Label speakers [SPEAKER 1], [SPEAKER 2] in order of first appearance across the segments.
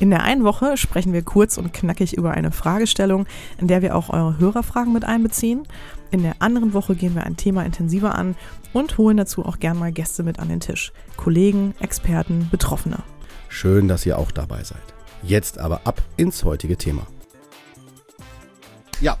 [SPEAKER 1] In der einen Woche sprechen wir kurz und knackig über eine Fragestellung, in der wir auch eure Hörerfragen mit einbeziehen. In der anderen Woche gehen wir ein Thema intensiver an und holen dazu auch gern mal Gäste mit an den Tisch. Kollegen, Experten, Betroffene.
[SPEAKER 2] Schön, dass ihr auch dabei seid. Jetzt aber ab ins heutige Thema.
[SPEAKER 1] Ja.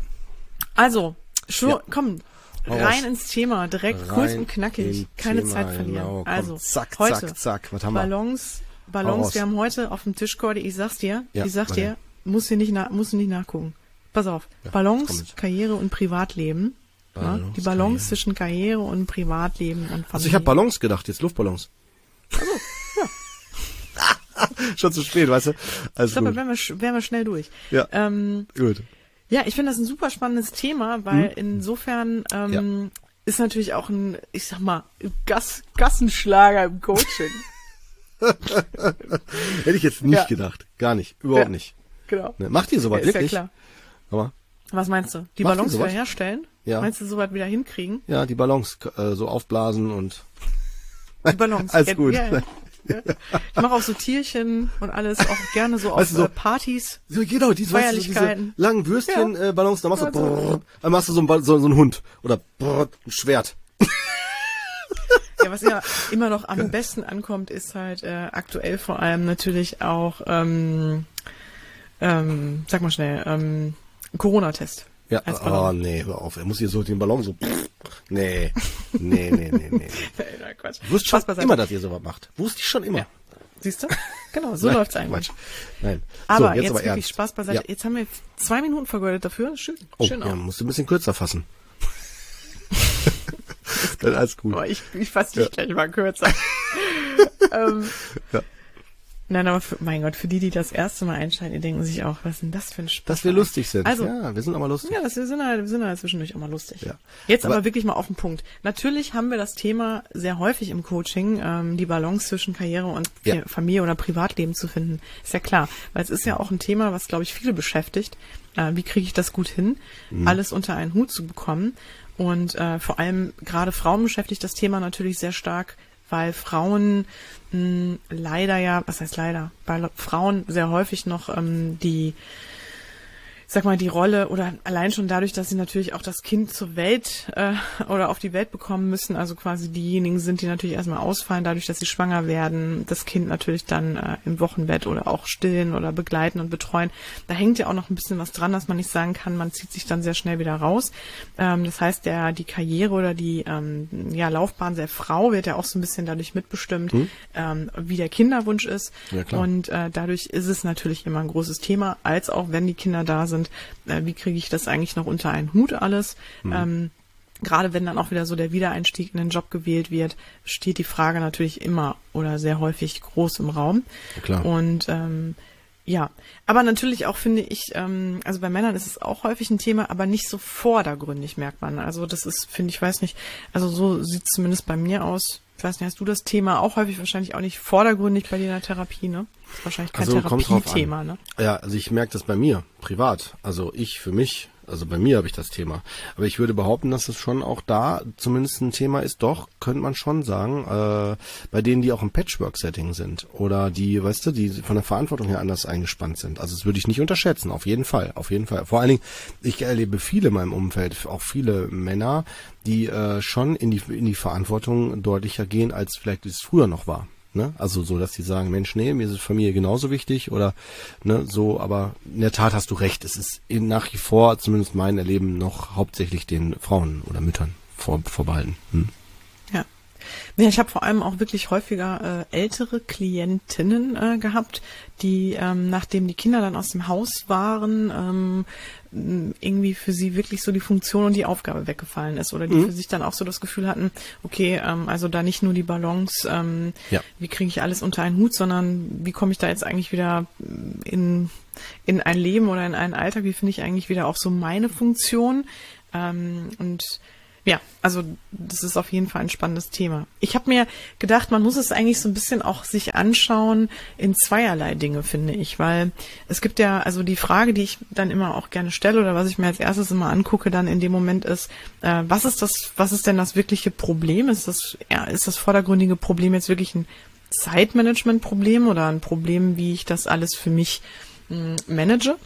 [SPEAKER 1] Also, schon, ja. komm, rein ins Thema, direkt rein kurz und knackig, keine Thema, Zeit verlieren. Genau. Komm, also,
[SPEAKER 2] zack,
[SPEAKER 1] heute,
[SPEAKER 2] zack, zack, was haben wir?
[SPEAKER 1] Ballons, Ballons, wir haben heute auf dem Tisch, Cordy, ich sag's dir, ja, ich sag dir, musst du nicht, na, musst du nicht nachgucken. Pass auf, ja, Ballons, Karriere und Privatleben. Balance, ja, die Balance Karriere. zwischen Karriere und Privatleben und Familie.
[SPEAKER 2] Also ich habe Ballons gedacht, jetzt Luftballons. Also, ja. Schon zu spät, weißt du?
[SPEAKER 1] Alles ich glaube, wären wir, wären wir schnell durch.
[SPEAKER 2] Ja. Ähm, gut.
[SPEAKER 1] Ja, ich finde das ein super spannendes Thema, weil hm. insofern ähm, ja. ist natürlich auch ein, ich sag mal, Gas, Gassenschlager im Coaching.
[SPEAKER 2] Hätte ich jetzt nicht ja. gedacht. Gar nicht. Überhaupt ja. nicht.
[SPEAKER 1] Genau.
[SPEAKER 2] Ne, macht ihr sowas ja, wirklich?
[SPEAKER 1] Ja klar. Aber Was meinst du? Die Ballons wieder herstellen? Ja. Meinst du sowas wieder hinkriegen?
[SPEAKER 2] Ja, die Ballons äh, so aufblasen und
[SPEAKER 1] die Ballons.
[SPEAKER 2] Alles gut. Ja,
[SPEAKER 1] ich mache auch so Tierchen und alles, auch gerne so weißt auf so, äh, Partys.
[SPEAKER 2] So, genau, diese, Feierlichkeiten. Weißt du, diese langen Würstchen, ja. äh, Ballons, dann machst du, brrr, dann machst du so ein, so, so ein Hund oder brrr, ein Schwert.
[SPEAKER 1] Ja, was ja immer noch am besten ankommt, ist halt äh, aktuell vor allem natürlich auch, ähm, ähm, sag mal schnell, ähm, Corona-Test.
[SPEAKER 2] Ja, oh nee, hör auf. Er muss hier so den Ballon so. Nee, nee, nee, nee, nee. Nein, Quatsch. Du wusstest schon immer, dass ihr sowas macht. Wusste ich schon immer. Ja.
[SPEAKER 1] Siehst du? Genau, so Nein, läuft's eigentlich. Quatsch.
[SPEAKER 2] Nein.
[SPEAKER 1] Aber so, jetzt, jetzt aber wirklich ernst. Spaß beiseite. Ja. Jetzt haben wir zwei Minuten vergeudet dafür. Schön.
[SPEAKER 2] Oh,
[SPEAKER 1] schön
[SPEAKER 2] ja, auch. musst du ein bisschen kürzer fassen. Dann alles gut.
[SPEAKER 1] Oh, ich, ich fasse dich ja. gleich mal kürzer. ähm, ja. Nein, aber für, mein Gott, für die, die das erste Mal einschalten, die denken sich auch, was ist denn das für ein Spaß?
[SPEAKER 2] Dass wir lustig sind. Also, ja, wir sind auch mal lustig.
[SPEAKER 1] Ja, das, wir sind halt, wir sind halt zwischendurch auch mal lustig. Ja. Jetzt aber, aber, wirklich mal auf den Punkt. Natürlich haben wir das Thema sehr häufig im Coaching, ähm, die Balance zwischen Karriere und ja. Familie oder Privatleben zu finden. Ist ja klar, weil es ist ja auch ein Thema, was, glaube ich, viele beschäftigt. Äh, wie kriege ich das gut hin, mhm. alles unter einen Hut zu bekommen? Und äh, vor allem gerade Frauen beschäftigt das Thema natürlich sehr stark, weil Frauen mh, hm, leider ja, was heißt leider, bei Frauen sehr häufig noch ähm, die sag mal, die Rolle oder allein schon dadurch, dass sie natürlich auch das Kind zur Welt äh, oder auf die Welt bekommen müssen, also quasi diejenigen sind, die natürlich erstmal ausfallen, dadurch, dass sie schwanger werden, das Kind natürlich dann äh, im Wochenbett oder auch stillen oder begleiten und betreuen. Da hängt ja auch noch ein bisschen was dran, dass man nicht sagen kann, man zieht sich dann sehr schnell wieder raus. Ähm, das heißt, der die Karriere oder die ähm, ja, Laufbahn der Frau wird ja auch so ein bisschen dadurch mitbestimmt, hm. ähm, wie der Kinderwunsch ist. Ja, und äh, dadurch ist es natürlich immer ein großes Thema, als auch wenn die Kinder da sind sind, äh, wie kriege ich das eigentlich noch unter einen Hut alles. Mhm. Ähm, Gerade wenn dann auch wieder so der Wiedereinstieg in den Job gewählt wird, steht die Frage natürlich immer oder sehr häufig groß im Raum.
[SPEAKER 2] Ja, klar.
[SPEAKER 1] Und ähm, ja, aber natürlich auch finde ich, ähm, also bei Männern ist es auch häufig ein Thema, aber nicht so vordergründig merkt man. Also das ist, finde ich, weiß nicht, also so sieht es zumindest bei mir aus. Ich weiß nicht, hast du das Thema auch häufig wahrscheinlich auch nicht vordergründig bei dir in der Therapie, ne? Das ist wahrscheinlich kein also, Therapiethema, ne?
[SPEAKER 2] Ja, also ich merke das bei mir, privat. Also ich für mich, also bei mir habe ich das Thema. Aber ich würde behaupten, dass es schon auch da zumindest ein Thema ist, doch, könnte man schon sagen, äh, bei denen, die auch im Patchwork-Setting sind oder die, weißt du, die von der Verantwortung her anders eingespannt sind. Also das würde ich nicht unterschätzen, auf jeden Fall, auf jeden Fall. Vor allen Dingen, ich erlebe viele in meinem Umfeld, auch viele Männer, die äh, schon in die, in die Verantwortung deutlicher gehen, als vielleicht es früher noch war. Ne? Also so, dass die sagen, Mensch, nee, mir ist Familie genauso wichtig oder ne, so, aber in der Tat hast du recht, es ist in, nach wie vor, zumindest mein Erleben, noch hauptsächlich den Frauen oder Müttern vor, vorbehalten. Hm?
[SPEAKER 1] Ja. Ich habe vor allem auch wirklich häufiger äh, ältere Klientinnen äh, gehabt, die, ähm, nachdem die Kinder dann aus dem Haus waren, ähm, irgendwie für sie wirklich so die Funktion und die Aufgabe weggefallen ist oder die mhm. für sich dann auch so das Gefühl hatten, okay, ähm, also da nicht nur die Balance, ähm, ja. wie kriege ich alles unter einen Hut, sondern wie komme ich da jetzt eigentlich wieder in, in ein Leben oder in einen Alltag, wie finde ich eigentlich wieder auch so meine Funktion, Ähm, und ja, also das ist auf jeden Fall ein spannendes Thema. Ich habe mir gedacht, man muss es eigentlich so ein bisschen auch sich anschauen in zweierlei Dinge, finde ich, weil es gibt ja, also die Frage, die ich dann immer auch gerne stelle oder was ich mir als erstes immer angucke, dann in dem Moment ist, äh, was ist das, was ist denn das wirkliche Problem? Ist das, ja, ist das vordergründige Problem jetzt wirklich ein Zeitmanagement-Problem oder ein Problem, wie ich das alles für mich mh, manage?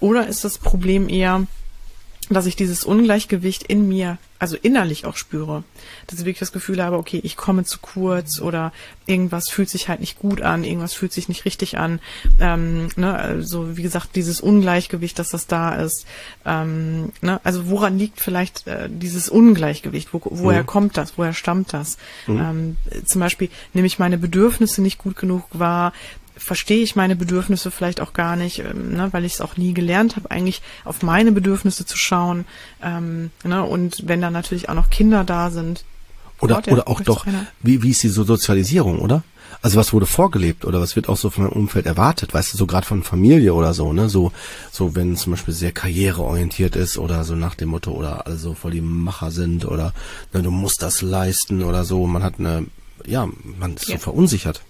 [SPEAKER 1] Oder ist das Problem eher, dass ich dieses Ungleichgewicht in mir, also innerlich auch spüre. Dass ich wirklich das Gefühl habe, okay, ich komme zu kurz oder irgendwas fühlt sich halt nicht gut an, irgendwas fühlt sich nicht richtig an. Ähm, ne, also wie gesagt, dieses Ungleichgewicht, dass das da ist. Ähm, ne, also woran liegt vielleicht äh, dieses Ungleichgewicht? Wo, woher mhm. kommt das? Woher stammt das? Mhm. Ähm, zum Beispiel nehme ich meine Bedürfnisse nicht gut genug wahr, verstehe ich meine Bedürfnisse vielleicht auch gar nicht, ähm, ne, weil ich es auch nie gelernt habe, eigentlich auf meine Bedürfnisse zu schauen. Ähm, ne, und wenn da natürlich auch noch Kinder da sind.
[SPEAKER 2] Oder, Gott, oder auch doch, wie, wie ist die so Sozialisierung, oder? Also was wurde vorgelebt oder was wird auch so von meinem Umfeld erwartet, weißt du, so gerade von Familie oder so, ne? So, so wenn zum Beispiel sehr karriereorientiert ist oder so nach dem Motto oder alle so voll die Macher sind oder ne, du musst das leisten oder so. Man hat eine, ja, man ist ja. so verunsichert.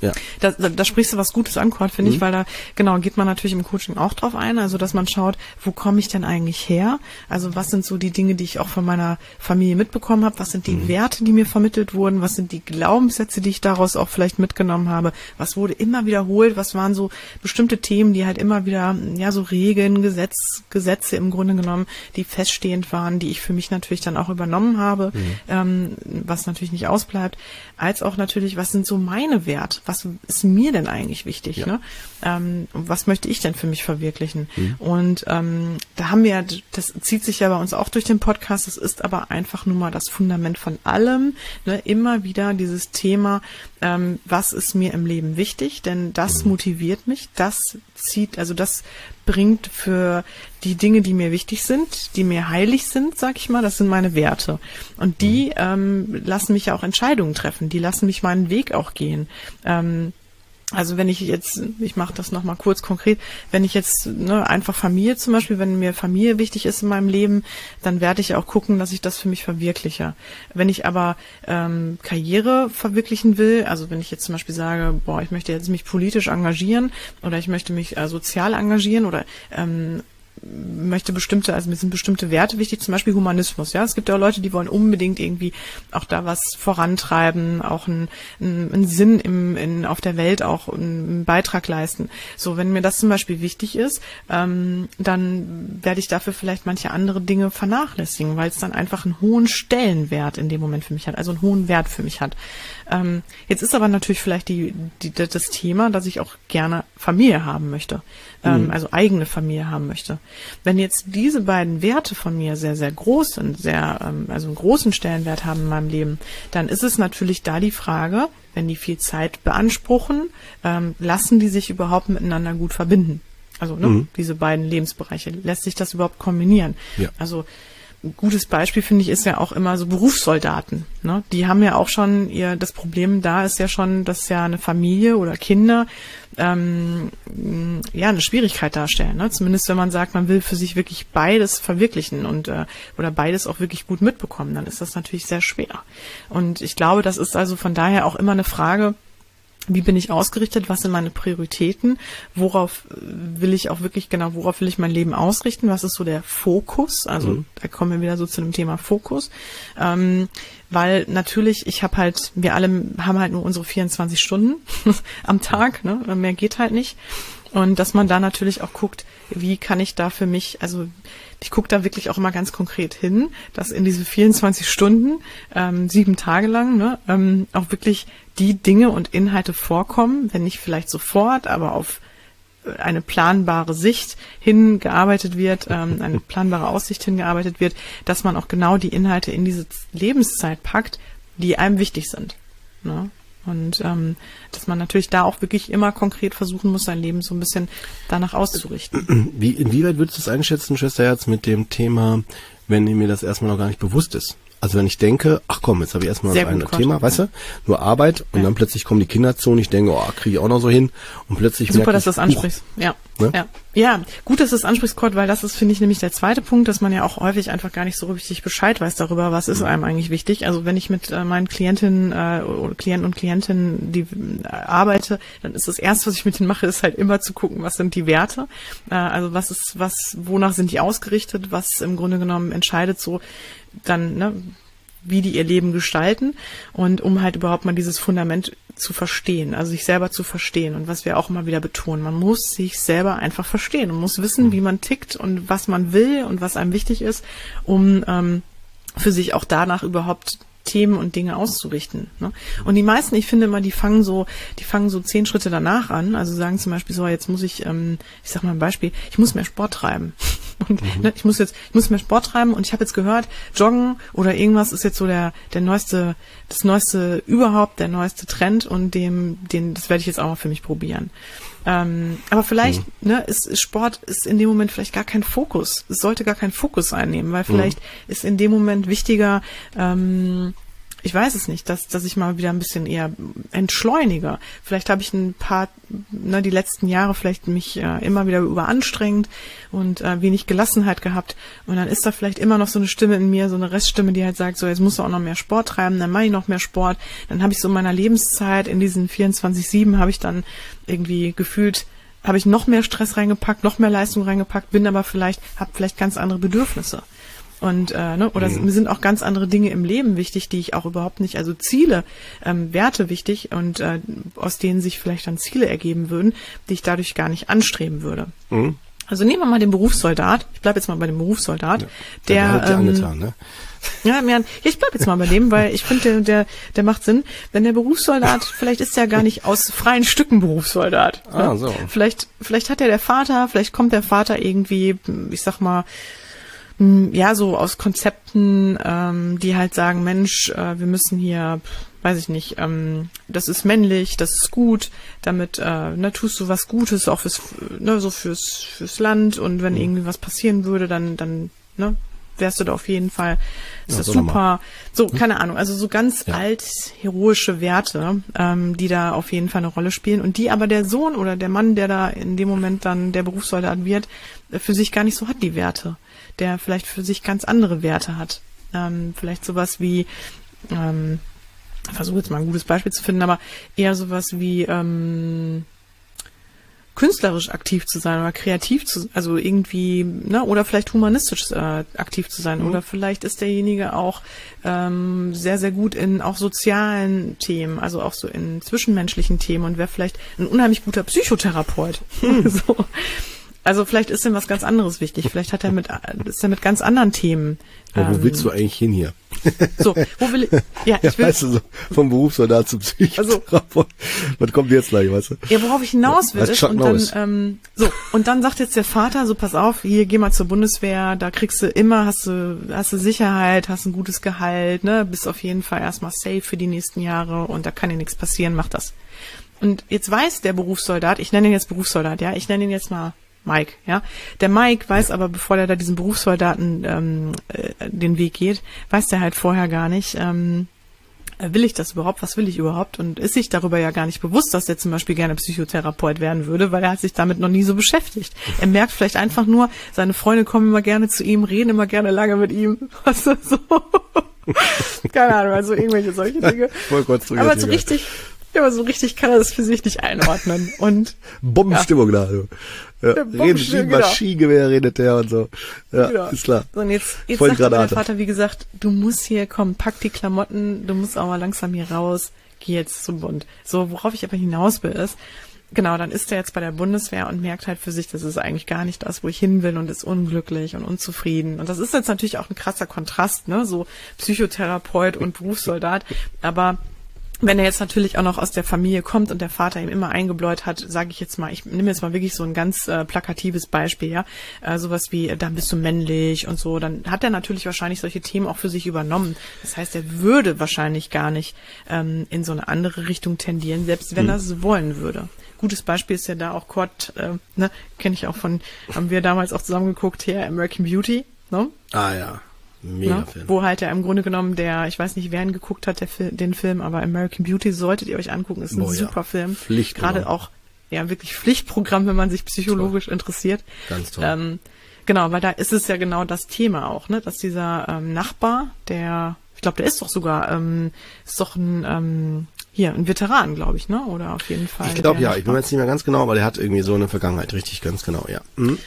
[SPEAKER 1] Ja. Da, da, da sprichst du was Gutes an, Kurt, finde mhm. ich, weil da, genau, geht man natürlich im Coaching auch drauf ein, also dass man schaut, wo komme ich denn eigentlich her? Also was sind so die Dinge, die ich auch von meiner Familie mitbekommen habe? Was sind die mhm. Werte, die mir vermittelt wurden? Was sind die Glaubenssätze, die ich daraus auch vielleicht mitgenommen habe? Was wurde immer wiederholt? Was waren so bestimmte Themen, die halt immer wieder, ja, so Regeln, Gesetz, Gesetze im Grunde genommen, die feststehend waren, die ich für mich natürlich dann auch übernommen habe, mhm. ähm, was natürlich nicht ausbleibt, als auch natürlich, was sind so meine Werte? Wert? Was ist mir denn eigentlich wichtig? Ja. Ne? Ähm, was möchte ich denn für mich verwirklichen? Mhm. Und ähm, da haben wir, das zieht sich ja bei uns auch durch den Podcast, das ist aber einfach nur mal das Fundament von allem. Ne? Immer wieder dieses Thema, ähm, was ist mir im Leben wichtig? Denn das mhm. motiviert mich, das zieht, also das bringt für die Dinge, die mir wichtig sind, die mir heilig sind, sag ich mal, das sind meine Werte. Und die mhm. ähm, lassen mich ja auch Entscheidungen treffen, die lassen mich meinen Weg auch gehen. Ähm, also wenn ich jetzt, ich mache das nochmal kurz konkret, wenn ich jetzt ne, einfach Familie zum Beispiel, wenn mir Familie wichtig ist in meinem Leben, dann werde ich auch gucken, dass ich das für mich verwirkliche. Wenn ich aber ähm, Karriere verwirklichen will, also wenn ich jetzt zum Beispiel sage, boah, ich möchte jetzt mich politisch engagieren oder ich möchte mich äh, sozial engagieren oder ähm, möchte bestimmte, also mir sind bestimmte Werte wichtig, zum Beispiel Humanismus. Ja, es gibt ja Leute, die wollen unbedingt irgendwie auch da was vorantreiben, auch einen, einen Sinn im, in, auf der Welt auch einen Beitrag leisten. So, wenn mir das zum Beispiel wichtig ist, ähm, dann werde ich dafür vielleicht manche andere Dinge vernachlässigen, weil es dann einfach einen hohen Stellenwert in dem Moment für mich hat, also einen hohen Wert für mich hat. Ähm, jetzt ist aber natürlich vielleicht die, die, das Thema, dass ich auch gerne Familie haben möchte, ähm, mhm. also eigene Familie haben möchte. Wenn jetzt diese beiden Werte von mir sehr, sehr groß sind, sehr, ähm, also einen großen Stellenwert haben in meinem Leben, dann ist es natürlich da die Frage, wenn die viel Zeit beanspruchen, ähm, lassen die sich überhaupt miteinander gut verbinden? Also ne, mhm. diese beiden Lebensbereiche, lässt sich das überhaupt kombinieren? Ja. Also gutes Beispiel finde ich ist ja auch immer so Berufssoldaten. Ne? Die haben ja auch schon ihr das Problem da ist ja schon, dass ja eine Familie oder Kinder ähm, ja eine Schwierigkeit darstellen. Ne? Zumindest wenn man sagt, man will für sich wirklich beides verwirklichen und äh, oder beides auch wirklich gut mitbekommen, dann ist das natürlich sehr schwer. Und ich glaube, das ist also von daher auch immer eine Frage wie bin ich ausgerichtet, was sind meine Prioritäten, worauf will ich auch wirklich genau, worauf will ich mein Leben ausrichten, was ist so der Fokus, also mhm. da kommen wir wieder so zu dem Thema Fokus, ähm, weil natürlich, ich habe halt, wir alle haben halt nur unsere 24 Stunden am Tag, ne? mehr geht halt nicht und dass man da natürlich auch guckt, wie kann ich da für mich, also ich gucke da wirklich auch immer ganz konkret hin, dass in diese 24 Stunden, ähm, sieben Tage lang, ne, ähm, auch wirklich die Dinge und Inhalte vorkommen, wenn nicht vielleicht sofort, aber auf eine planbare Sicht hingearbeitet wird, ähm, eine planbare Aussicht hingearbeitet wird, dass man auch genau die Inhalte in diese Lebenszeit packt, die einem wichtig sind. Ne? Und ähm, dass man natürlich da auch wirklich immer konkret versuchen muss, sein Leben so ein bisschen danach auszurichten.
[SPEAKER 2] Wie, inwieweit würdest du es einschätzen, Schwesterherz, mit dem Thema, wenn mir das erstmal noch gar nicht bewusst ist? Also wenn ich denke, ach komm, jetzt habe ich erstmal Sehr ein gut, Thema, weißt du, nur Arbeit und ja. dann plötzlich kommen die Kinder zu und ich denke, oh, kriege ich auch noch so hin und plötzlich
[SPEAKER 1] Super, dass du das ansprichst, ja. Ne? Ja. ja, gut, dass du es ansprichst, Kurt, weil das ist, finde ich, nämlich der zweite Punkt, dass man ja auch häufig einfach gar nicht so richtig Bescheid weiß darüber, was ist mhm. einem eigentlich wichtig. Also wenn ich mit äh, meinen Klientinnen äh, Klienten und Klientinnen die äh, arbeite, dann ist das erste, was ich mit denen mache, ist halt immer zu gucken, was sind die Werte, äh, also was ist, was, wonach sind die ausgerichtet, was im Grunde genommen entscheidet so dann, ne, wie die ihr Leben gestalten und um halt überhaupt mal dieses Fundament zu verstehen, also sich selber zu verstehen und was wir auch immer wieder betonen, man muss sich selber einfach verstehen und muss wissen, wie man tickt und was man will und was einem wichtig ist, um ähm, für sich auch danach überhaupt Themen und Dinge auszurichten. Ne? Und die meisten, ich finde immer, die fangen so, die fangen so zehn Schritte danach an. Also sagen zum Beispiel so, jetzt muss ich, ähm, ich sag mal ein Beispiel, ich muss mehr Sport treiben. Und mhm. ne, ich muss jetzt, ich muss mehr Sport treiben und ich habe jetzt gehört, Joggen oder irgendwas ist jetzt so der der neueste, das neueste überhaupt, der neueste Trend und dem, den, das werde ich jetzt auch mal für mich probieren. Ähm, aber vielleicht, mhm. ne, ist, Sport ist in dem Moment vielleicht gar kein Fokus. Es sollte gar kein Fokus einnehmen, weil mhm. vielleicht mhm. ist in dem Moment wichtiger, ähm, ich weiß es nicht, dass, dass ich mal wieder ein bisschen eher entschleunige. Vielleicht habe ich ein paar, ne, die letzten Jahre vielleicht mich äh, immer wieder überanstrengt und äh, wenig Gelassenheit gehabt. Und dann ist da vielleicht immer noch so eine Stimme in mir, so eine Reststimme, die halt sagt, so jetzt musst du auch noch mehr Sport treiben, dann mache ich noch mehr Sport. Dann habe ich so in meiner Lebenszeit, in diesen 24-7, habe ich dann irgendwie gefühlt, habe ich noch mehr Stress reingepackt, noch mehr Leistung reingepackt, bin aber vielleicht, habe vielleicht ganz andere Bedürfnisse. Und äh, ne, oder mhm. mir sind auch ganz andere Dinge im Leben wichtig, die ich auch überhaupt nicht, also Ziele, ähm, Werte wichtig und äh, aus denen sich vielleicht dann Ziele ergeben würden, die ich dadurch gar nicht anstreben würde. Mhm. Also nehmen wir mal den Berufssoldat. Ich bleibe jetzt mal bei dem Berufssoldat, ja, der, der ähm, angetan, ne? Ja, mir, ich bleib jetzt mal bei dem, weil ich finde, der, der, der macht Sinn. Wenn der Berufssoldat, vielleicht ist er gar nicht aus freien Stücken Berufssoldat. Ah, ne? so. Vielleicht, vielleicht hat er der Vater, vielleicht kommt der Vater irgendwie, ich sag mal, ja, so aus Konzepten, ähm, die halt sagen, Mensch, äh, wir müssen hier, weiß ich nicht, ähm, das ist männlich, das ist gut, damit äh, ne, tust du was Gutes auch fürs, ne, so fürs, fürs Land und wenn mhm. irgendwie was passieren würde, dann, dann, ne, wärst du da auf jeden Fall. Ist ja, das so super. So, hm? keine Ahnung. Also so ganz ja. alt heroische Werte, ähm, die da auf jeden Fall eine Rolle spielen und die aber der Sohn oder der Mann, der da in dem Moment dann der Berufssoldat wird, für sich gar nicht so hat die Werte der vielleicht für sich ganz andere Werte hat. Ähm, vielleicht sowas wie, ähm, versuche jetzt mal ein gutes Beispiel zu finden, aber eher sowas wie ähm, künstlerisch aktiv zu sein oder kreativ zu, also irgendwie, ne, oder vielleicht humanistisch äh, aktiv zu sein. Mhm. Oder vielleicht ist derjenige auch ähm, sehr, sehr gut in auch sozialen Themen, also auch so in zwischenmenschlichen Themen und wäre vielleicht ein unheimlich guter Psychotherapeut. Mhm. so. Also vielleicht ist ihm was ganz anderes wichtig. Vielleicht hat er mit, ist er mit ganz anderen Themen.
[SPEAKER 2] Ähm, wo willst du eigentlich hin hier?
[SPEAKER 1] So, wo will ich, ja, ich will.
[SPEAKER 2] Weißt du, so, vom Berufssoldat zum Psychotherapeut. Also, was kommt jetzt gleich, weißt du?
[SPEAKER 1] Ja, worauf ich hinaus will, ist, und dann, ähm, so, und dann sagt jetzt der Vater, so pass auf, hier, geh mal zur Bundeswehr, da kriegst du immer, hast du, hast du Sicherheit, hast ein gutes Gehalt, ne, bist auf jeden Fall erstmal safe für die nächsten Jahre und da kann dir nichts passieren, mach das. Und jetzt weiß der Berufssoldat, ich nenne ihn jetzt Berufssoldat, ja, ich nenne ihn jetzt mal Mike, ja. Der Mike weiß aber, bevor er da diesen Berufssoldaten ähm, äh, den Weg geht, weiß der halt vorher gar nicht, ähm, äh, will ich das überhaupt, was will ich überhaupt und ist sich darüber ja gar nicht bewusst, dass er zum Beispiel gerne Psychotherapeut werden würde, weil er hat sich damit noch nie so beschäftigt. Er merkt vielleicht einfach nur, seine Freunde kommen immer gerne zu ihm, reden immer gerne lange mit ihm, was weißt du, so. Keine Ahnung, also irgendwelche solche Dinge. Voll kurz Aber so richtig, ja, aber so richtig kann er das für sich nicht einordnen. Und
[SPEAKER 2] Bombenstimmung ja. da. Also. Ja, redet wie genau. Maschinengewehr redet der und so. Ja, genau. ist klar.
[SPEAKER 1] So, und jetzt, jetzt Voll sagt mein Vater, wie gesagt, du musst hier kommen, pack die Klamotten, du musst auch mal langsam hier raus, geh jetzt zum Bund. So, worauf ich aber hinaus will, ist, genau, dann ist er jetzt bei der Bundeswehr und merkt halt für sich, das ist eigentlich gar nicht das, wo ich hin will und ist unglücklich und unzufrieden. Und das ist jetzt natürlich auch ein krasser Kontrast, ne, so Psychotherapeut und Berufssoldat. Aber wenn er jetzt natürlich auch noch aus der Familie kommt und der Vater ihm immer eingebläut hat, sage ich jetzt mal, ich nehme jetzt mal wirklich so ein ganz äh, plakatives Beispiel, ja, äh, sowas wie, äh, dann bist du männlich und so, dann hat er natürlich wahrscheinlich solche Themen auch für sich übernommen. Das heißt, er würde wahrscheinlich gar nicht ähm, in so eine andere Richtung tendieren, selbst wenn hm. er es wollen würde. Gutes Beispiel ist ja da auch Kurt, äh, ne, kenne ich auch von, haben wir damals auch zusammen geguckt, hier American Beauty, ne?
[SPEAKER 2] Ah ja. Mega ne?
[SPEAKER 1] Film. Wo halt ja im Grunde genommen der, ich weiß nicht, wer ihn geguckt hat, der Fil den Film, aber American Beauty solltet ihr euch angucken, ist ein oh, super ja. Film.
[SPEAKER 2] Pflicht.
[SPEAKER 1] Gerade auch ja wirklich Pflichtprogramm, wenn man sich psychologisch toll. interessiert.
[SPEAKER 2] Ganz toll.
[SPEAKER 1] Ähm, genau, weil da ist es ja genau das Thema auch, ne, dass dieser ähm, Nachbar, der, ich glaube, der ist doch sogar, ähm, ist doch ein ähm, hier, ein Veteran, glaube ich, ne? Oder auf jeden Fall.
[SPEAKER 2] Ich glaube ja, ich bin mir jetzt nicht mehr ganz genau, aber der hat irgendwie so eine Vergangenheit, richtig, ganz genau, ja. Mhm.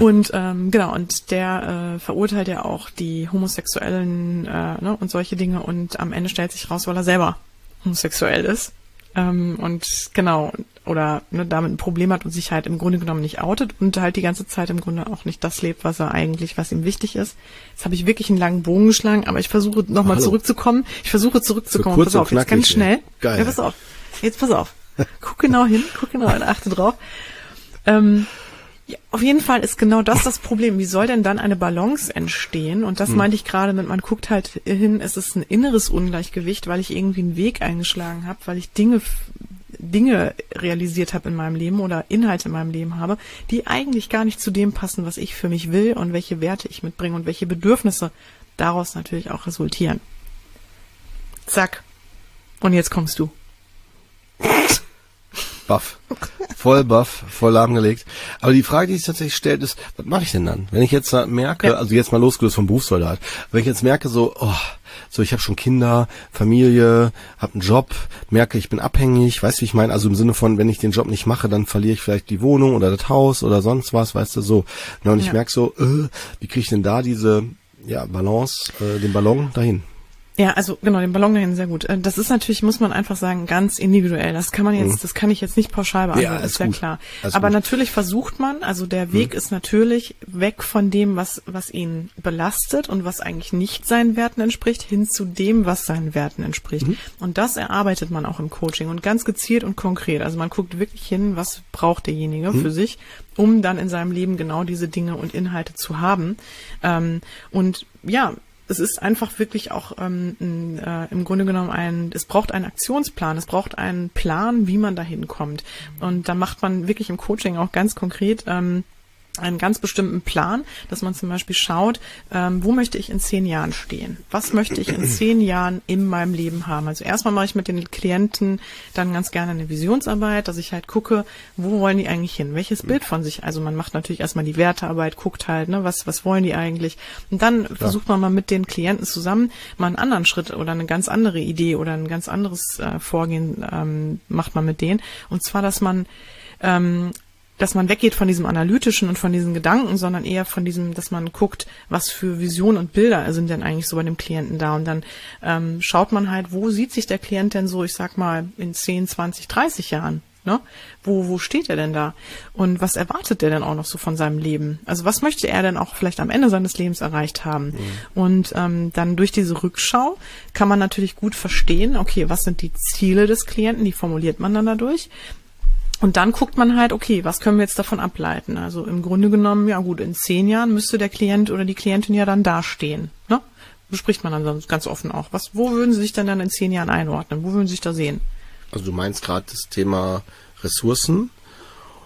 [SPEAKER 1] Und ähm, genau, und der äh, verurteilt ja auch die Homosexuellen äh, ne, und solche Dinge und am Ende stellt sich raus, weil er selber homosexuell ist. Ähm, und genau, oder ne, damit ein Problem hat und sich halt im Grunde genommen nicht outet und halt die ganze Zeit im Grunde auch nicht das lebt, was er eigentlich, was ihm wichtig ist. Jetzt habe ich wirklich einen langen Bogen geschlagen, aber ich versuche nochmal zurückzukommen. Ich versuche zurückzukommen.
[SPEAKER 2] So pass auf,
[SPEAKER 1] jetzt ganz schnell.
[SPEAKER 2] Geil.
[SPEAKER 1] Ja, pass auf. Jetzt pass auf. Guck genau hin, guck genau hin, achte drauf. Ähm, ja, auf jeden Fall ist genau das das Problem. Wie soll denn dann eine Balance entstehen? Und das hm. meinte ich gerade mit, man guckt halt hin, es ist ein inneres Ungleichgewicht, weil ich irgendwie einen Weg eingeschlagen habe, weil ich Dinge Dinge realisiert habe in meinem Leben oder Inhalte in meinem Leben habe, die eigentlich gar nicht zu dem passen, was ich für mich will und welche Werte ich mitbringe und welche Bedürfnisse daraus natürlich auch resultieren. Zack. Und jetzt kommst du.
[SPEAKER 2] Baff. Voll baff, voll lahmgelegt. Aber die Frage, die sich tatsächlich stellt, ist, was mache ich denn dann? Wenn ich jetzt merke, ja. also jetzt mal losgelöst vom Berufssoldat, wenn ich jetzt merke, so, oh, so ich habe schon Kinder, Familie, habe einen Job, merke, ich bin abhängig, weißt du, wie ich meine? Also im Sinne von, wenn ich den Job nicht mache, dann verliere ich vielleicht die Wohnung oder das Haus oder sonst was, weißt du, so. Ja, und ja. ich merke so, äh, wie kriege ich denn da diese ja, Balance, äh, den Ballon dahin?
[SPEAKER 1] Ja, also genau, den Ballon dahin sehr gut. Äh, das ist natürlich, muss man einfach sagen, ganz individuell. Das kann man jetzt, mhm. das kann ich jetzt nicht pauschal beantworten, ja, ist ja klar. Alles Aber gut. natürlich versucht man, also der Weg mhm. ist natürlich weg von dem, was, was ihn belastet und was eigentlich nicht seinen Werten entspricht, hin zu dem, was seinen Werten entspricht. Mhm. Und das erarbeitet man auch im Coaching und ganz gezielt und konkret. Also man guckt wirklich hin, was braucht derjenige mhm. für sich, um dann in seinem Leben genau diese Dinge und Inhalte zu haben. Ähm, und ja, es ist einfach wirklich auch ähm, äh, im Grunde genommen ein, es braucht einen Aktionsplan, es braucht einen Plan, wie man dahin kommt. Und da macht man wirklich im Coaching auch ganz konkret ähm, einen ganz bestimmten Plan, dass man zum Beispiel schaut, ähm, wo möchte ich in zehn Jahren stehen? Was möchte ich in zehn Jahren in meinem Leben haben? Also erstmal mache ich mit den Klienten dann ganz gerne eine Visionsarbeit, dass ich halt gucke, wo wollen die eigentlich hin? Welches Bild von sich? Also man macht natürlich erstmal die Wertearbeit, guckt halt, ne, was, was wollen die eigentlich? Und dann ja. versucht man mal mit den Klienten zusammen mal einen anderen Schritt oder eine ganz andere Idee oder ein ganz anderes äh, Vorgehen ähm, macht man mit denen. Und zwar, dass man ähm, dass man weggeht von diesem analytischen und von diesen Gedanken, sondern eher von diesem, dass man guckt, was für Visionen und Bilder sind denn eigentlich so bei dem Klienten da. Und dann ähm, schaut man halt, wo sieht sich der Klient denn so, ich sag mal, in 10, 20, 30 Jahren? Ne? Wo, wo steht er denn da? Und was erwartet er denn auch noch so von seinem Leben? Also was möchte er denn auch vielleicht am Ende seines Lebens erreicht haben? Mhm. Und ähm, dann durch diese Rückschau kann man natürlich gut verstehen, okay, was sind die Ziele des Klienten, die formuliert man dann dadurch. Und dann guckt man halt, okay, was können wir jetzt davon ableiten? Also im Grunde genommen, ja gut, in zehn Jahren müsste der Klient oder die Klientin ja dann dastehen. Ne? Bespricht man dann ganz offen auch. Was, wo würden Sie sich denn dann in zehn Jahren einordnen? Wo würden Sie sich da sehen?
[SPEAKER 2] Also du meinst gerade das Thema Ressourcen.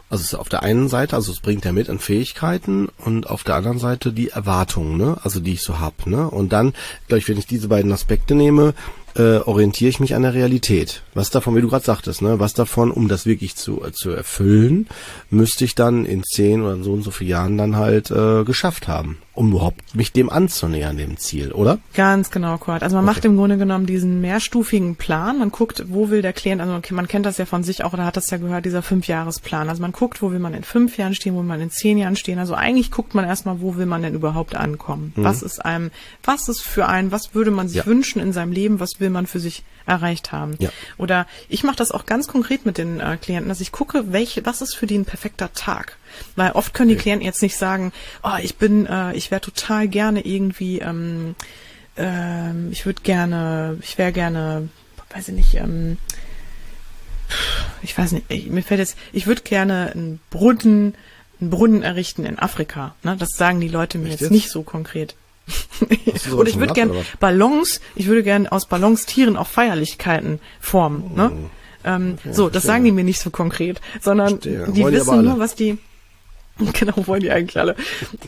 [SPEAKER 2] Also es ist auf der einen Seite, also es bringt er mit an Fähigkeiten und auf der anderen Seite die Erwartungen, ne? Also die ich so hab, ne? Und dann, glaube ich, wenn ich diese beiden Aspekte nehme, äh, orientiere ich mich an der Realität. Was davon, wie du gerade sagtest, ne, was davon, um das wirklich zu, äh, zu erfüllen, müsste ich dann in zehn oder so und so vielen Jahren dann halt äh, geschafft haben um überhaupt mich dem anzunähern, dem Ziel, oder?
[SPEAKER 1] Ganz genau, Kurt. Also man okay. macht im Grunde genommen diesen mehrstufigen Plan. Man guckt, wo will der Klient, also man kennt das ja von sich auch, oder hat das ja gehört, dieser Fünfjahresplan. Also man guckt, wo will man in fünf Jahren stehen, wo will man in zehn Jahren stehen. Also eigentlich guckt man erstmal, wo will man denn überhaupt ankommen? Mhm. Was ist einem, was ist für einen, was würde man sich ja. wünschen in seinem Leben, was will man für sich erreicht haben? Ja. Oder ich mache das auch ganz konkret mit den äh, Klienten, dass ich gucke, welche, was ist für die ein perfekter Tag? Weil oft können die Klienten jetzt nicht sagen, oh, ich bin, äh, ich wäre total gerne irgendwie, ähm, ähm, ich würde gerne, ich wäre gerne, weiß ich nicht, ähm, ich weiß nicht, ich, mir fällt jetzt, ich würde gerne einen Brunnen, einen Brunnen errichten in Afrika. Ne? Das sagen die Leute mir jetzt, jetzt, nicht so konkret. und ich würde gerne Ballons, ich würde gerne aus Ballons Tieren auch Feierlichkeiten formen. Ne? Oh. Ähm, okay, so, das sagen die mir nicht so konkret, sondern Verstehe. die Wollen wissen nur, was die Genau, wollen die eigentlich alle.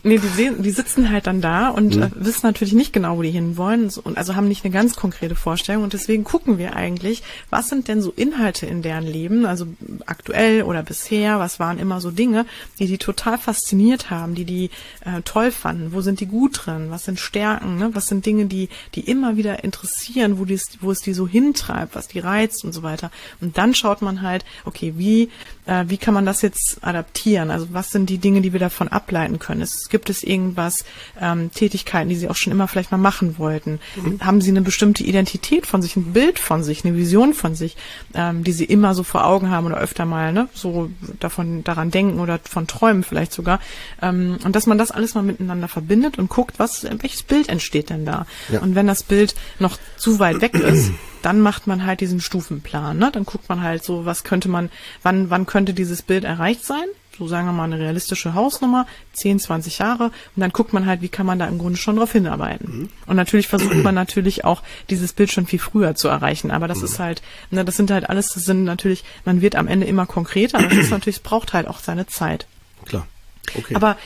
[SPEAKER 1] Nee, die sehen, die sitzen halt dann da und mhm. äh, wissen natürlich nicht genau, wo die hinwollen und also haben nicht eine ganz konkrete Vorstellung und deswegen gucken wir eigentlich, was sind denn so Inhalte in deren Leben, also aktuell oder bisher, was waren immer so Dinge, die die total fasziniert haben, die die äh, toll fanden, wo sind die gut drin, was sind Stärken, ne? was sind Dinge, die die immer wieder interessieren, wo, dies, wo es die so hintreibt, was die reizt und so weiter. Und dann schaut man halt, okay, wie, äh, wie kann man das jetzt adaptieren, also was sind die Dinge, die wir davon ableiten können? Es, gibt es irgendwas, ähm, Tätigkeiten, die Sie auch schon immer vielleicht mal machen wollten? Mhm. Haben Sie eine bestimmte Identität von sich, ein Bild von sich, eine Vision von sich, ähm, die Sie immer so vor Augen haben oder öfter mal ne, so davon daran denken oder von träumen vielleicht sogar? Ähm, und dass man das alles mal miteinander verbindet und guckt, was welches Bild entsteht denn da? Ja. Und wenn das Bild noch zu weit weg ist, dann macht man halt diesen Stufenplan. Ne? Dann guckt man halt so, was könnte man, wann, wann könnte dieses Bild erreicht sein? so sagen wir mal eine realistische Hausnummer, 10, 20 Jahre und dann guckt man halt, wie kann man da im Grunde schon drauf hinarbeiten. Mhm. Und natürlich versucht man natürlich auch dieses Bild schon viel früher zu erreichen, aber das mhm. ist halt, ne, das sind halt alles, das sind natürlich, man wird am Ende immer konkreter, das ist natürlich, es braucht halt auch seine Zeit.
[SPEAKER 2] Klar.
[SPEAKER 1] Okay. Aber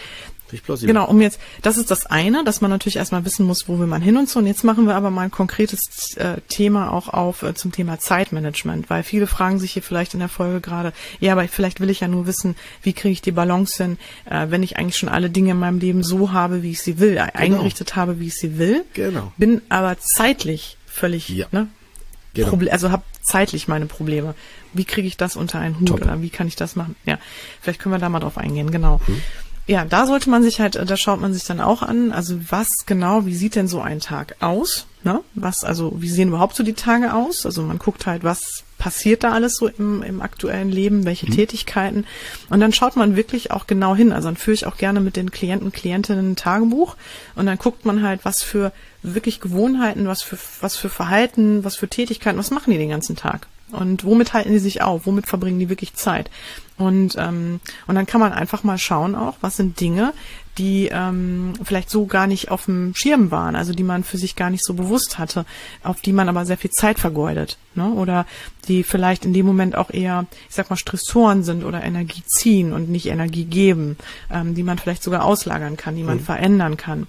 [SPEAKER 1] Genau, um jetzt, das ist das eine, dass man natürlich erstmal wissen muss, wo will man hin und so. Und jetzt machen wir aber mal ein konkretes äh, Thema auch auf äh, zum Thema Zeitmanagement, weil viele fragen sich hier vielleicht in der Folge gerade, ja, aber vielleicht will ich ja nur wissen, wie kriege ich die Balance hin, äh, wenn ich eigentlich schon alle Dinge in meinem Leben so habe, wie ich sie will, genau. eingerichtet habe, wie ich sie will.
[SPEAKER 2] Genau.
[SPEAKER 1] Bin aber zeitlich völlig, ja. ne? Genau. Proble also habe zeitlich meine Probleme. Wie kriege ich das unter einen Hut Top. oder wie kann ich das machen? Ja, vielleicht können wir da mal drauf eingehen, genau. Hm ja, da sollte man sich halt, da schaut man sich dann auch an, also was genau, wie sieht denn so ein Tag aus? Ne? Was, also wie sehen überhaupt so die Tage aus? Also man guckt halt, was passiert da alles so im, im aktuellen Leben, welche mhm. Tätigkeiten. Und dann schaut man wirklich auch genau hin. Also dann führe ich auch gerne mit den Klienten, Klientinnen ein Tagebuch und dann guckt man halt, was für wirklich Gewohnheiten, was für, was für Verhalten, was für Tätigkeiten, was machen die den ganzen Tag? Und womit halten die sich auf? Womit verbringen die wirklich Zeit? Und, ähm, und dann kann man einfach mal schauen auch, was sind Dinge, die ähm, vielleicht so gar nicht auf dem Schirm waren, also die man für sich gar nicht so bewusst hatte, auf die man aber sehr viel Zeit vergeudet. Ne? Oder die vielleicht in dem Moment auch eher, ich sag mal, Stressoren sind oder Energie ziehen und nicht Energie geben, ähm, die man vielleicht sogar auslagern kann, die man mhm. verändern kann.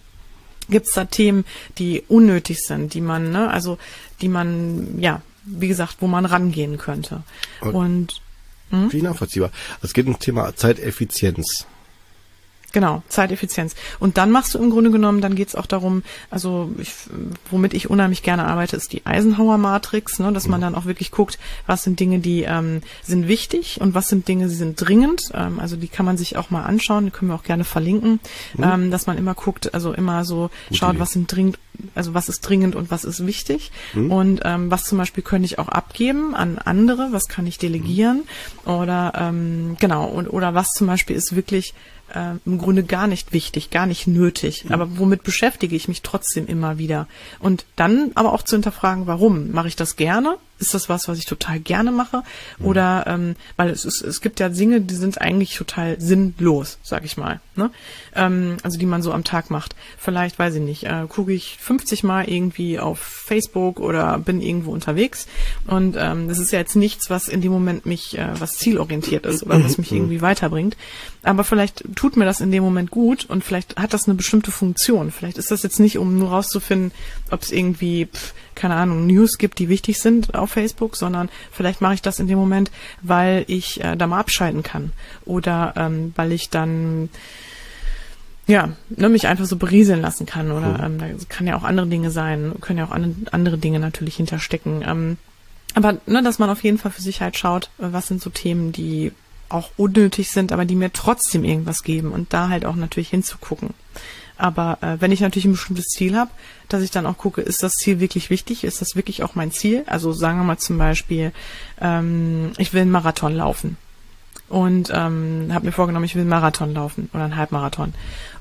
[SPEAKER 1] Gibt es da Themen, die unnötig sind, die man, ne, also die man, ja, wie gesagt, wo man rangehen könnte.
[SPEAKER 2] Und, und hm? Wie nachvollziehbar. Es geht um Thema Zeiteffizienz.
[SPEAKER 1] Genau, Zeiteffizienz. Und dann machst du im Grunde genommen, dann geht's auch darum, also ich, womit ich unheimlich gerne arbeite, ist die Eisenhower-Matrix, ne, dass man mhm. dann auch wirklich guckt, was sind Dinge, die ähm, sind wichtig und was sind Dinge, die sind dringend. Ähm, also die kann man sich auch mal anschauen, die können wir auch gerne verlinken, mhm. ähm, dass man immer guckt, also immer so Gute schaut, was sind dringend, also was ist dringend und was ist wichtig. Mhm. Und ähm, was zum Beispiel könnte ich auch abgeben an andere, was kann ich delegieren oder ähm, genau, und oder was zum Beispiel ist wirklich äh, im Grunde gar nicht wichtig, gar nicht nötig. Mhm. Aber womit beschäftige ich mich trotzdem immer wieder? Und dann aber auch zu hinterfragen, warum? Mache ich das gerne? Ist das was, was ich total gerne mache? Oder ähm, weil es, ist, es gibt ja Dinge, die sind eigentlich total sinnlos, sag ich mal. Ne? Ähm, also die man so am Tag macht. Vielleicht, weiß ich nicht, äh, gucke ich 50 Mal irgendwie auf Facebook oder bin irgendwo unterwegs. Und ähm, das ist ja jetzt nichts, was in dem Moment mich, äh, was zielorientiert ist oder was mich irgendwie weiterbringt. Aber vielleicht tut mir das in dem Moment gut und vielleicht hat das eine bestimmte Funktion. Vielleicht ist das jetzt nicht, um nur rauszufinden, ob es irgendwie, pff, keine Ahnung, News gibt, die wichtig sind auf Facebook, sondern vielleicht mache ich das in dem Moment, weil ich äh, da mal abschalten kann oder ähm, weil ich dann ja, ne, mich einfach so berieseln lassen kann oder ähm, da kann ja auch andere Dinge sein, können ja auch andere, Dinge natürlich hinterstecken. Ähm, aber ne, dass man auf jeden Fall für sich halt schaut, was sind so Themen, die auch unnötig sind, aber die mir trotzdem irgendwas geben und da halt auch natürlich hinzugucken. Aber äh, wenn ich natürlich ein bestimmtes Ziel habe, dass ich dann auch gucke, ist das Ziel wirklich wichtig? Ist das wirklich auch mein Ziel? Also sagen wir mal zum Beispiel, ähm, ich will einen Marathon laufen und ähm, habe mir vorgenommen, ich will einen Marathon laufen oder einen Halbmarathon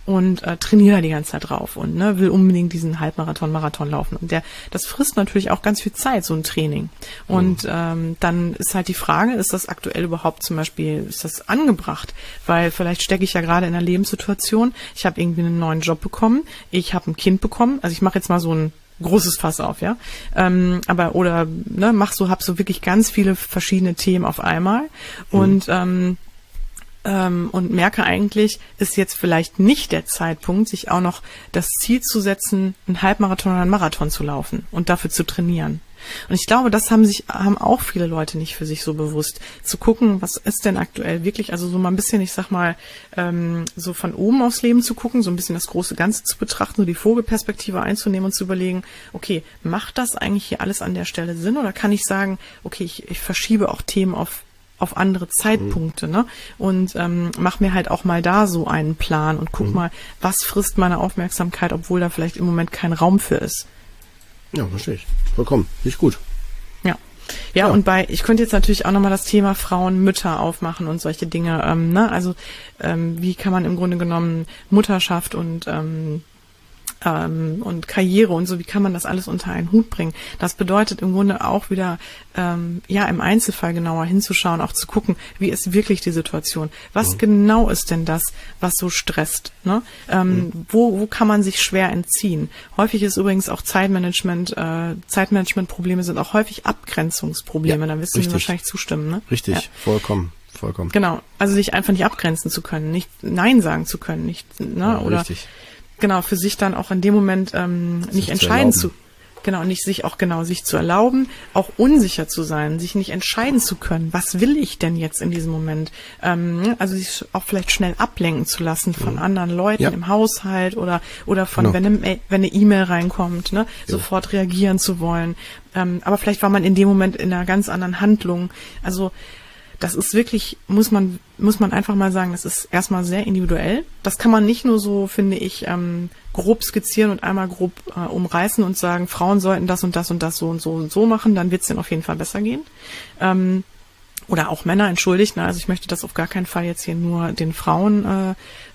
[SPEAKER 1] und äh, trainiere da die ganze Zeit drauf und ne, will unbedingt diesen Halbmarathon, Marathon laufen. Und der, das frisst natürlich auch ganz viel Zeit, so ein Training. Und mhm. ähm, dann ist halt die Frage, ist das aktuell überhaupt zum Beispiel, ist das angebracht? Weil vielleicht stecke ich ja gerade in einer Lebenssituation, ich habe irgendwie einen neuen Job bekommen, ich habe ein Kind bekommen, also ich mache jetzt mal so ein großes Fass auf, ja. Ähm, aber oder ne, mach so, hab so wirklich ganz viele verschiedene Themen auf einmal. Mhm. Und ähm, ähm, und merke eigentlich, ist jetzt vielleicht nicht der Zeitpunkt, sich auch noch das Ziel zu setzen, einen Halbmarathon oder einen Marathon zu laufen und dafür zu trainieren. Und ich glaube, das haben sich, haben auch viele Leute nicht für sich so bewusst. Zu gucken, was ist denn aktuell wirklich, also so mal ein bisschen, ich sag mal, ähm, so von oben aufs Leben zu gucken, so ein bisschen das große Ganze zu betrachten, so die Vogelperspektive einzunehmen und zu überlegen, okay, macht das eigentlich hier alles an der Stelle Sinn oder kann ich sagen, okay, ich, ich verschiebe auch Themen auf auf andere Zeitpunkte, mhm. ne? Und ähm, mach mir halt auch mal da so einen Plan und guck mhm. mal, was frisst meine Aufmerksamkeit, obwohl da vielleicht im Moment kein Raum für ist.
[SPEAKER 2] Ja, verstehe ich. Vollkommen. Nicht gut.
[SPEAKER 1] Ja. Ja, ja, und bei, ich könnte jetzt natürlich auch nochmal das Thema Frauen, Mütter aufmachen und solche Dinge. Ähm, ne? Also ähm, wie kann man im Grunde genommen Mutterschaft und ähm, ähm, und Karriere und so, wie kann man das alles unter einen Hut bringen? Das bedeutet im Grunde auch wieder, ähm, ja, im Einzelfall genauer hinzuschauen, auch zu gucken, wie ist wirklich die Situation? Was mhm. genau ist denn das, was so stresst? Ne? Ähm, mhm. wo, wo kann man sich schwer entziehen? Häufig ist übrigens auch Zeitmanagement, äh, Zeitmanagementprobleme sind auch häufig Abgrenzungsprobleme, ja, da wirst du mir wahrscheinlich zustimmen. Ne?
[SPEAKER 2] Richtig, ja. vollkommen vollkommen.
[SPEAKER 1] Genau, also sich einfach nicht abgrenzen zu können, nicht Nein sagen zu können, nicht, ne, ja, oder richtig genau für sich dann auch in dem Moment ähm, nicht entscheiden zu, genau nicht sich auch genau sich zu erlauben, auch unsicher zu sein, sich nicht entscheiden zu können, was will ich denn jetzt in diesem Moment, ähm, also sich auch vielleicht schnell ablenken zu lassen von mhm. anderen Leuten ja. im Haushalt oder oder von genau. wenn eine wenn eine E-Mail reinkommt, ne, ja. sofort reagieren zu wollen, ähm, aber vielleicht war man in dem Moment in einer ganz anderen Handlung, also das ist wirklich, muss man, muss man einfach mal sagen, das ist erstmal sehr individuell. Das kann man nicht nur so, finde ich, ähm, grob skizzieren und einmal grob äh, umreißen und sagen, Frauen sollten das und das und das so und so und so machen, dann wird es denen auf jeden Fall besser gehen. Ähm, oder auch Männer, entschuldigt, ne? also ich möchte das auf gar keinen Fall jetzt hier nur den Frauen, äh,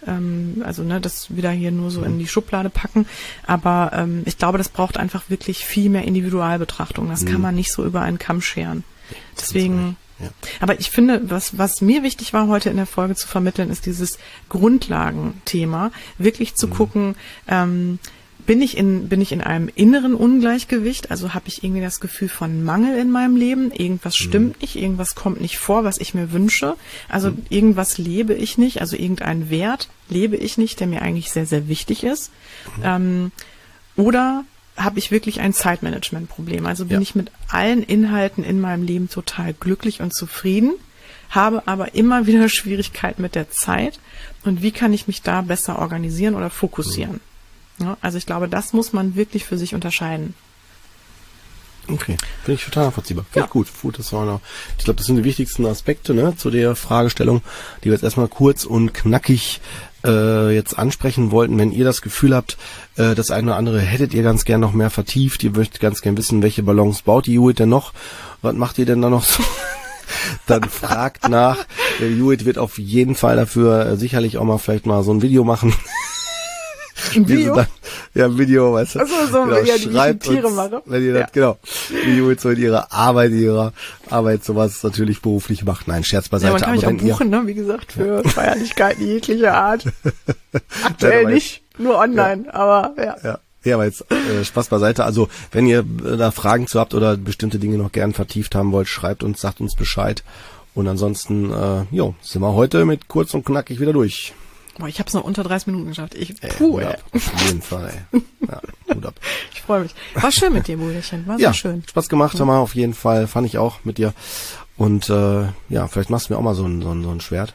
[SPEAKER 1] ähm, also ne, das wieder hier nur so in die Schublade packen. Aber ähm, ich glaube, das braucht einfach wirklich viel mehr Individualbetrachtung. Das mhm. kann man nicht so über einen Kamm scheren. Deswegen aber ich finde, was, was mir wichtig war, heute in der Folge zu vermitteln, ist dieses Grundlagenthema, wirklich zu mhm. gucken, ähm, bin ich in bin ich in einem inneren Ungleichgewicht, also habe ich irgendwie das Gefühl von Mangel in meinem Leben, irgendwas mhm. stimmt nicht, irgendwas kommt nicht vor, was ich mir wünsche, also mhm. irgendwas lebe ich nicht, also irgendeinen Wert lebe ich nicht, der mir eigentlich sehr sehr wichtig ist, mhm. ähm, oder habe ich wirklich ein Zeitmanagement-Problem. Also bin ja. ich mit allen Inhalten in meinem Leben total glücklich und zufrieden, habe aber immer wieder Schwierigkeiten mit der Zeit. Und wie kann ich mich da besser organisieren oder fokussieren? Mhm. Ja, also ich glaube, das muss man wirklich für sich unterscheiden.
[SPEAKER 2] Okay, finde ich total nachvollziehbar. Finde ja. ich gut. gut das war noch, ich glaube, das sind die wichtigsten Aspekte ne, zu der Fragestellung, die wir jetzt erstmal kurz und knackig äh, jetzt ansprechen wollten. Wenn ihr das Gefühl habt, äh, das eine oder andere hättet ihr ganz gern noch mehr vertieft, ihr möchtet ganz gern wissen, welche Ballons baut die Hewitt denn noch, was macht ihr denn da noch so? dann fragt nach. Der Hewitt wird auf jeden Fall dafür äh, sicherlich auch mal vielleicht mal so ein Video machen.
[SPEAKER 1] Ein Video? Dann,
[SPEAKER 2] ja, ein Video, weißt du.
[SPEAKER 1] Achso, so, genau, ja, schreibt die Tiere uns, mache.
[SPEAKER 2] Wenn ihr ja. das, genau, Video jetzt so in ihrer Arbeit, ihrer Arbeit sowas natürlich beruflich macht. Nein, Scherz beiseite. Ja,
[SPEAKER 1] man kann mich auch buchen, ne, wie gesagt, für Feierlichkeiten jeglicher Art. Aktuell nicht, nur online, ja. aber ja.
[SPEAKER 2] ja. Ja, aber jetzt äh, Spaß beiseite. Also wenn ihr äh, da Fragen zu habt oder bestimmte Dinge noch gern vertieft haben wollt, schreibt uns, sagt uns Bescheid. Und ansonsten, äh, jo, sind wir heute mit kurz und knackig wieder durch.
[SPEAKER 1] Boah, ich habe es noch unter 30 Minuten geschafft. Ich, puh, ey, ey.
[SPEAKER 2] Auf jeden Fall, ey. Ja,
[SPEAKER 1] gut ab. Ich freue mich. War schön mit dir, Brüderchen. War ja, sehr schön.
[SPEAKER 2] Spaß gemacht, ja. mal auf jeden Fall. Fand ich auch mit dir. Und äh, ja, vielleicht machst du mir auch mal so ein, so ein, so ein Schwert.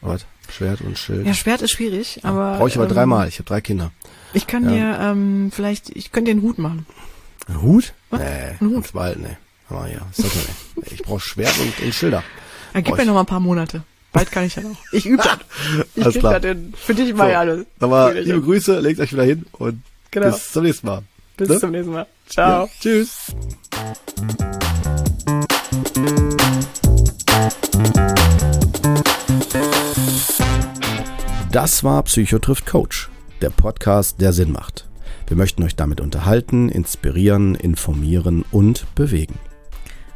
[SPEAKER 2] Was? Schwert und Schild.
[SPEAKER 1] Ja, Schwert ist schwierig, ja, aber.
[SPEAKER 2] Brauche ich aber ähm, dreimal. Ich habe drei Kinder.
[SPEAKER 1] Ich kann ja. dir ähm, vielleicht, ich könnte dir einen Hut machen.
[SPEAKER 2] Ein Hut? Was? Nee, ein Hut. Bald, nee. Aber ja, ist das nee. Ich brauche Schwert und, und Schilder.
[SPEAKER 1] Ja, gib mir noch mal ein paar Monate. Bald kann ich ja noch. Ich übe das. Ich alles klar. das Für dich mal so, ja alles.
[SPEAKER 2] Aber liebe Grüße, legt euch wieder hin und genau. bis zum nächsten Mal.
[SPEAKER 1] Bis ne? zum nächsten Mal. Ciao. Ja,
[SPEAKER 2] tschüss. Das war Psycho trifft Coach, der Podcast, der Sinn macht. Wir möchten euch damit unterhalten, inspirieren, informieren und bewegen.